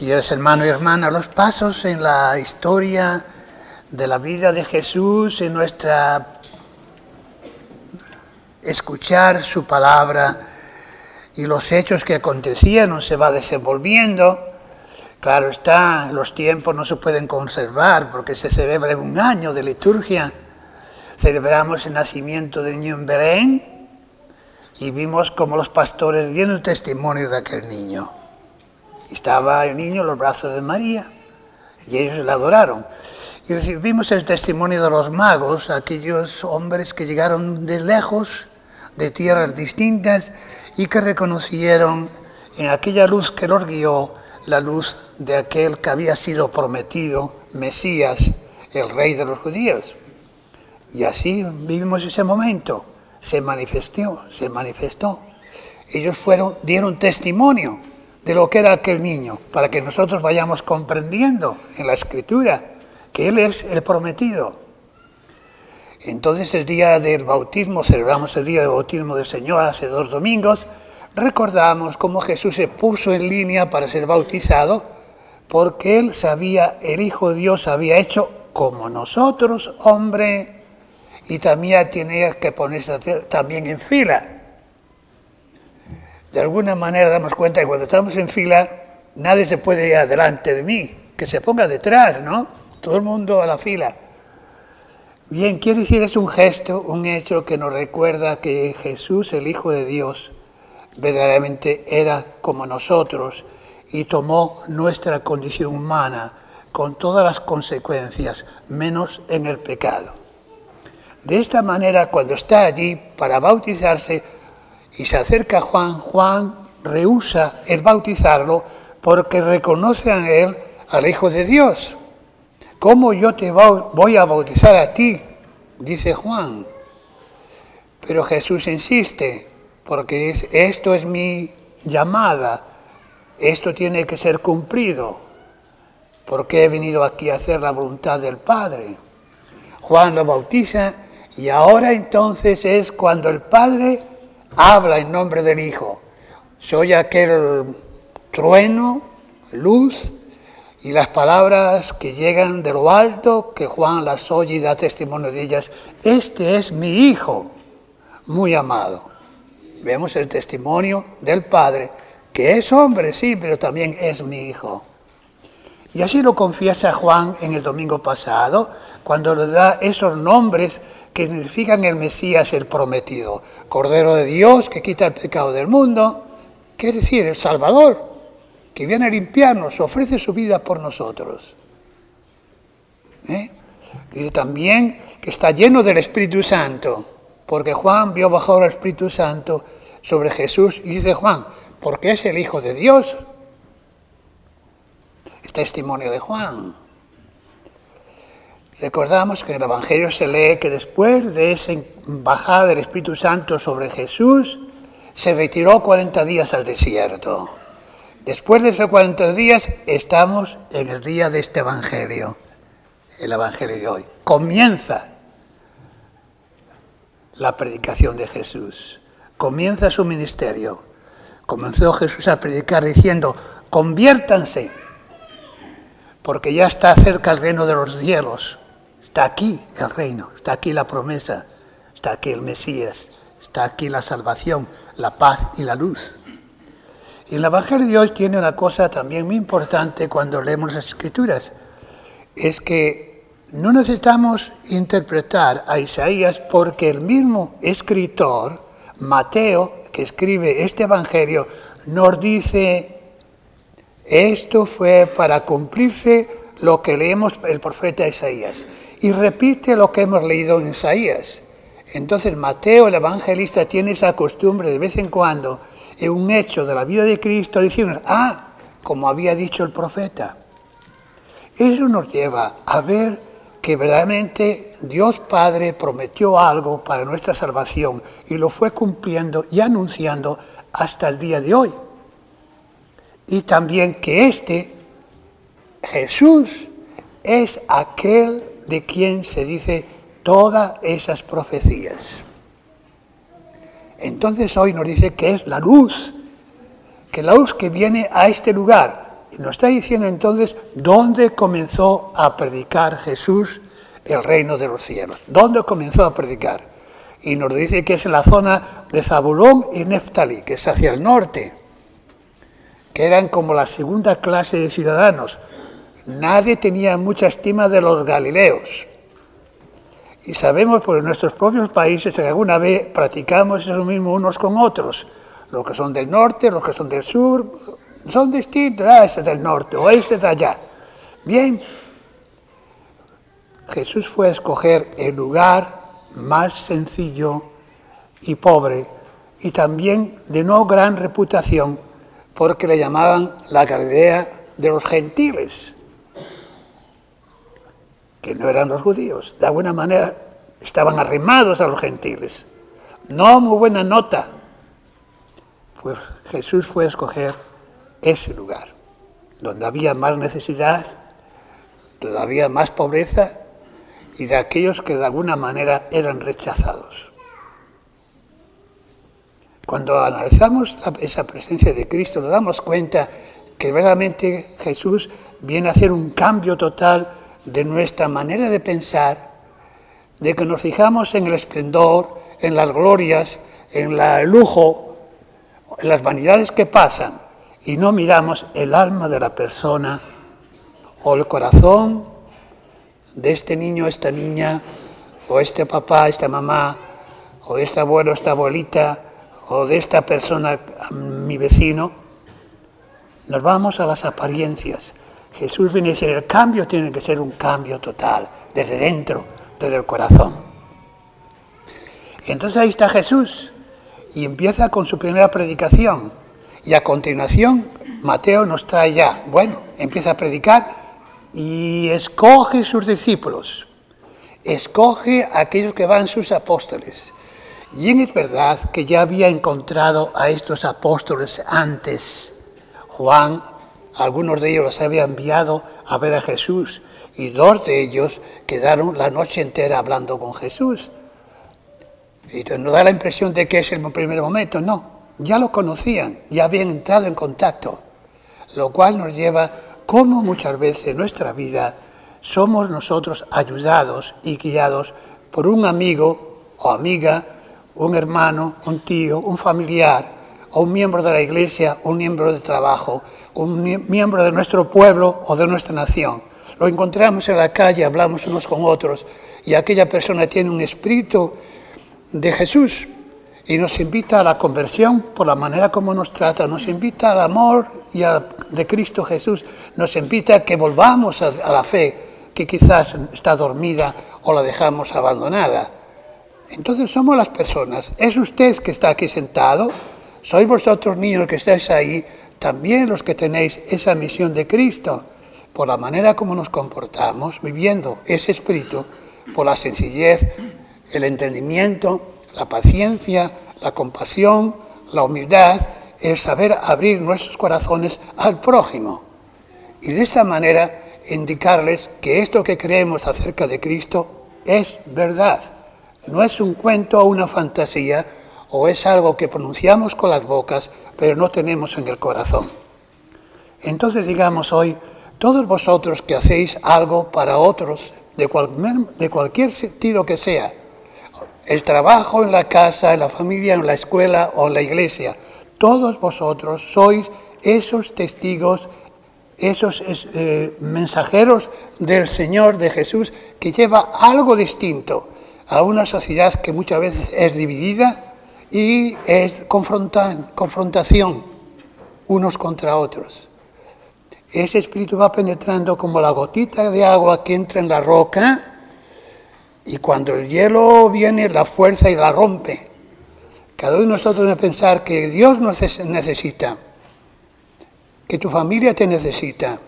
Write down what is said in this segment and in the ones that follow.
Queridos hermanos y hermanas, los pasos en la historia de la vida de Jesús, en nuestra escuchar su palabra y los hechos que acontecían, se va desenvolviendo. Claro está, los tiempos no se pueden conservar porque se celebra un año de liturgia. Celebramos el nacimiento del niño en Belén y vimos como los pastores dieron testimonio de aquel niño. Estaba el niño en los brazos de María y ellos le adoraron. Y vimos el testimonio de los magos, aquellos hombres que llegaron de lejos, de tierras distintas, y que reconocieron en aquella luz que los guió la luz de aquel que había sido prometido, Mesías, el rey de los judíos. Y así vivimos ese momento. Se manifestó, se manifestó. Ellos fueron, dieron testimonio de lo que era aquel niño, para que nosotros vayamos comprendiendo en la escritura que Él es el prometido. Entonces el día del bautismo, celebramos el día del bautismo del Señor hace dos domingos, recordamos cómo Jesús se puso en línea para ser bautizado, porque Él sabía, el Hijo de Dios había hecho como nosotros, hombre, y también tenía que ponerse también en fila de alguna manera damos cuenta que cuando estamos en fila, nadie se puede ir adelante de mí, que se ponga detrás, ¿no? Todo el mundo a la fila. Bien, quiere decir, es un gesto, un hecho que nos recuerda que Jesús, el Hijo de Dios, verdaderamente era como nosotros y tomó nuestra condición humana con todas las consecuencias, menos en el pecado. De esta manera, cuando está allí para bautizarse, y se acerca a Juan, Juan rehúsa el bautizarlo porque reconoce en él al Hijo de Dios. ¿Cómo yo te voy a bautizar a ti? Dice Juan. Pero Jesús insiste, porque esto es mi llamada, esto tiene que ser cumplido, porque he venido aquí a hacer la voluntad del Padre. Juan lo bautiza y ahora entonces es cuando el Padre habla en nombre del Hijo. Se oye aquel trueno, luz, y las palabras que llegan de lo alto, que Juan las oye y da testimonio de ellas. Este es mi Hijo, muy amado. Vemos el testimonio del Padre, que es hombre, sí, pero también es mi Hijo. Y así lo confiesa Juan en el domingo pasado, cuando le da esos nombres que significan el Mesías, el prometido. Cordero de Dios que quita el pecado del mundo, que es decir, el Salvador, que viene a limpiarnos, ofrece su vida por nosotros. ¿Eh? Dice también que está lleno del Espíritu Santo, porque Juan vio bajar el Espíritu Santo sobre Jesús y dice Juan, porque es el Hijo de Dios. El testimonio de Juan. Recordamos que en el Evangelio se lee que después de esa bajada del Espíritu Santo sobre Jesús, se retiró 40 días al desierto. Después de esos 40 días estamos en el día de este Evangelio, el Evangelio de hoy. Comienza la predicación de Jesús, comienza su ministerio. Comenzó Jesús a predicar diciendo, conviértanse, porque ya está cerca el reino de los cielos. Está aquí el reino, está aquí la promesa, está aquí el Mesías, está aquí la salvación, la paz y la luz. Y el Evangelio de hoy tiene una cosa también muy importante cuando leemos las Escrituras, es que no necesitamos interpretar a Isaías porque el mismo escritor, Mateo, que escribe este Evangelio, nos dice, esto fue para cumplirse lo que leemos el profeta Isaías y repite lo que hemos leído en Isaías. Entonces Mateo, el evangelista, tiene esa costumbre de vez en cuando, en un hecho de la vida de Cristo, decirnos, ah, como había dicho el profeta. Eso nos lleva a ver que verdaderamente Dios Padre prometió algo para nuestra salvación y lo fue cumpliendo y anunciando hasta el día de hoy. Y también que este Jesús es aquel de quien se dice todas esas profecías. Entonces hoy nos dice que es la luz, que la luz que viene a este lugar, Y nos está diciendo entonces dónde comenzó a predicar Jesús el reino de los cielos. ¿Dónde comenzó a predicar? Y nos dice que es en la zona de Zabulón y Neftali, que es hacia el norte, que eran como la segunda clase de ciudadanos. Nadie tenía mucha estima de los galileos. Y sabemos por nuestros propios países que alguna vez practicamos eso mismo unos con otros. Los que son del norte, los que son del sur, son distintos. Ah, ese del norte o ese de allá. Bien, Jesús fue a escoger el lugar más sencillo y pobre y también de no gran reputación porque le llamaban la Galilea de los gentiles, que no eran los judíos. De alguna manera estaban arrimados a los gentiles. No muy buena nota. Pues Jesús fue a escoger ese lugar, donde había más necesidad, donde había más pobreza y de aquellos que de alguna manera eran rechazados. Cuando analizamos esa presencia de Cristo, nos damos cuenta que verdaderamente Jesús viene a hacer un cambio total de nuestra manera de pensar, de que nos fijamos en el esplendor, en las glorias, en el lujo, en las vanidades que pasan, y no miramos el alma de la persona o el corazón de este niño, esta niña, o este papá, esta mamá, o de este abuelo, esta abuelita, o de esta persona, mi vecino, nos vamos a las apariencias. Jesús viene a decir, el cambio tiene que ser un cambio total, desde dentro, desde el corazón. Entonces ahí está Jesús y empieza con su primera predicación. Y a continuación Mateo nos trae ya, bueno, empieza a predicar y escoge sus discípulos, escoge aquellos que van sus apóstoles. Y es verdad que ya había encontrado a estos apóstoles antes. Juan, algunos de ellos los había enviado a ver a Jesús y dos de ellos quedaron la noche entera hablando con Jesús. Y nos da la impresión de que es el primer momento. No, ya lo conocían, ya habían entrado en contacto, lo cual nos lleva cómo muchas veces en nuestra vida somos nosotros ayudados y guiados por un amigo o amiga, un hermano, un tío, un familiar, o un miembro de la iglesia, un miembro de trabajo, un miembro de nuestro pueblo o de nuestra nación. Lo encontramos en la calle, hablamos unos con otros y aquella persona tiene un espíritu de Jesús, y nos invita a la conversión por la manera como nos trata, nos invita al amor y de Cristo Jesús, nos invita a que volvamos a, a la fe que quizás está dormida o la dejamos abandonada. Entonces somos las personas. Es usted que está aquí sentado, sois vosotros niños que estáis ahí, también los que tenéis esa misión de Cristo, por la manera como nos comportamos, viviendo ese espíritu, por la sencillez, el entendimiento, la paciencia, la compasión, la humildad, el saber abrir nuestros corazones al prójimo. Y de esta manera indicarles que esto que creemos acerca de Cristo es verdad. No es un cuento o una fantasía o es algo que pronunciamos con las bocas pero no tenemos en el corazón. Entonces digamos hoy, todos vosotros que hacéis algo para otros, de, de cualquier sentido que sea, el trabajo en la casa, en la familia, en la escuela o en la iglesia. Todos vosotros sois esos testigos, esos eh, mensajeros del Señor, de Jesús, que lleva algo distinto a una sociedad que muchas veces es dividida y es confrontación unos contra otros. Ese espíritu va penetrando como la gotita de agua que entra en la roca y cuando el hielo viene, la fuerza y la rompe. Cada uno de nosotros debe pensar que Dios nos necesita, que tu familia te necesita,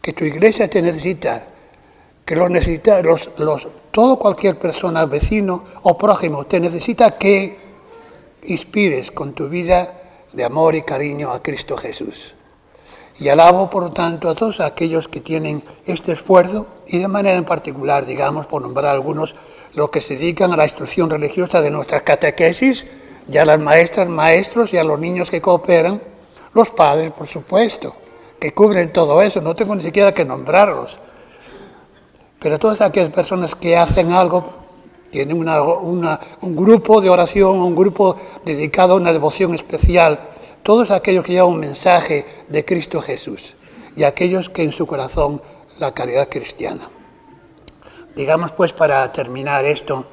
que tu iglesia te necesita, que lo necesita, los, los, todo cualquier persona, vecino o prójimo, te necesita que inspires con tu vida de amor y cariño a Cristo Jesús. Y alabo, por lo tanto, a todos aquellos que tienen este esfuerzo y de manera en particular, digamos, por nombrar algunos, los que se dedican a la instrucción religiosa de nuestras catequesis, ya las maestras, maestros y a los niños que cooperan, los padres, por supuesto, que cubren todo eso, no tengo ni siquiera que nombrarlos. Pero todas aquellas personas que hacen algo, tienen un grupo de oración, un grupo dedicado a una devoción especial, todos aquellos que llevan un mensaje de Cristo Jesús y aquellos que en su corazón la caridad cristiana. Digamos pues para terminar esto,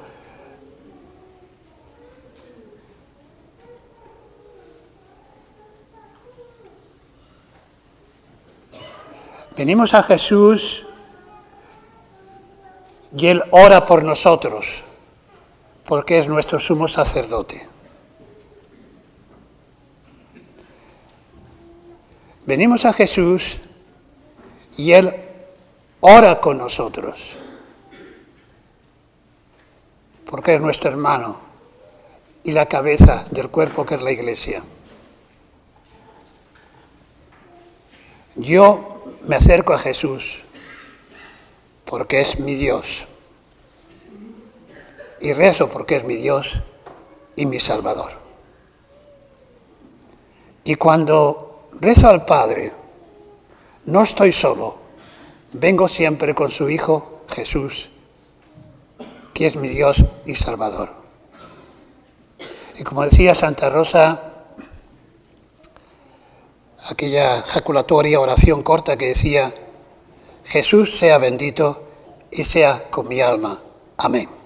venimos a Jesús y Él ora por nosotros, porque es nuestro sumo sacerdote. Venimos a Jesús y Él ora con nosotros, porque es nuestro hermano y la cabeza del cuerpo que es la iglesia. Yo me acerco a Jesús porque es mi Dios y rezo porque es mi Dios y mi Salvador. Y cuando rezo al Padre, no estoy solo, vengo siempre con su Hijo Jesús, que es mi Dios y Salvador. Y como decía Santa Rosa, aquella jaculatoria oración corta que decía, Jesús sea bendito y sea con mi alma. Amén.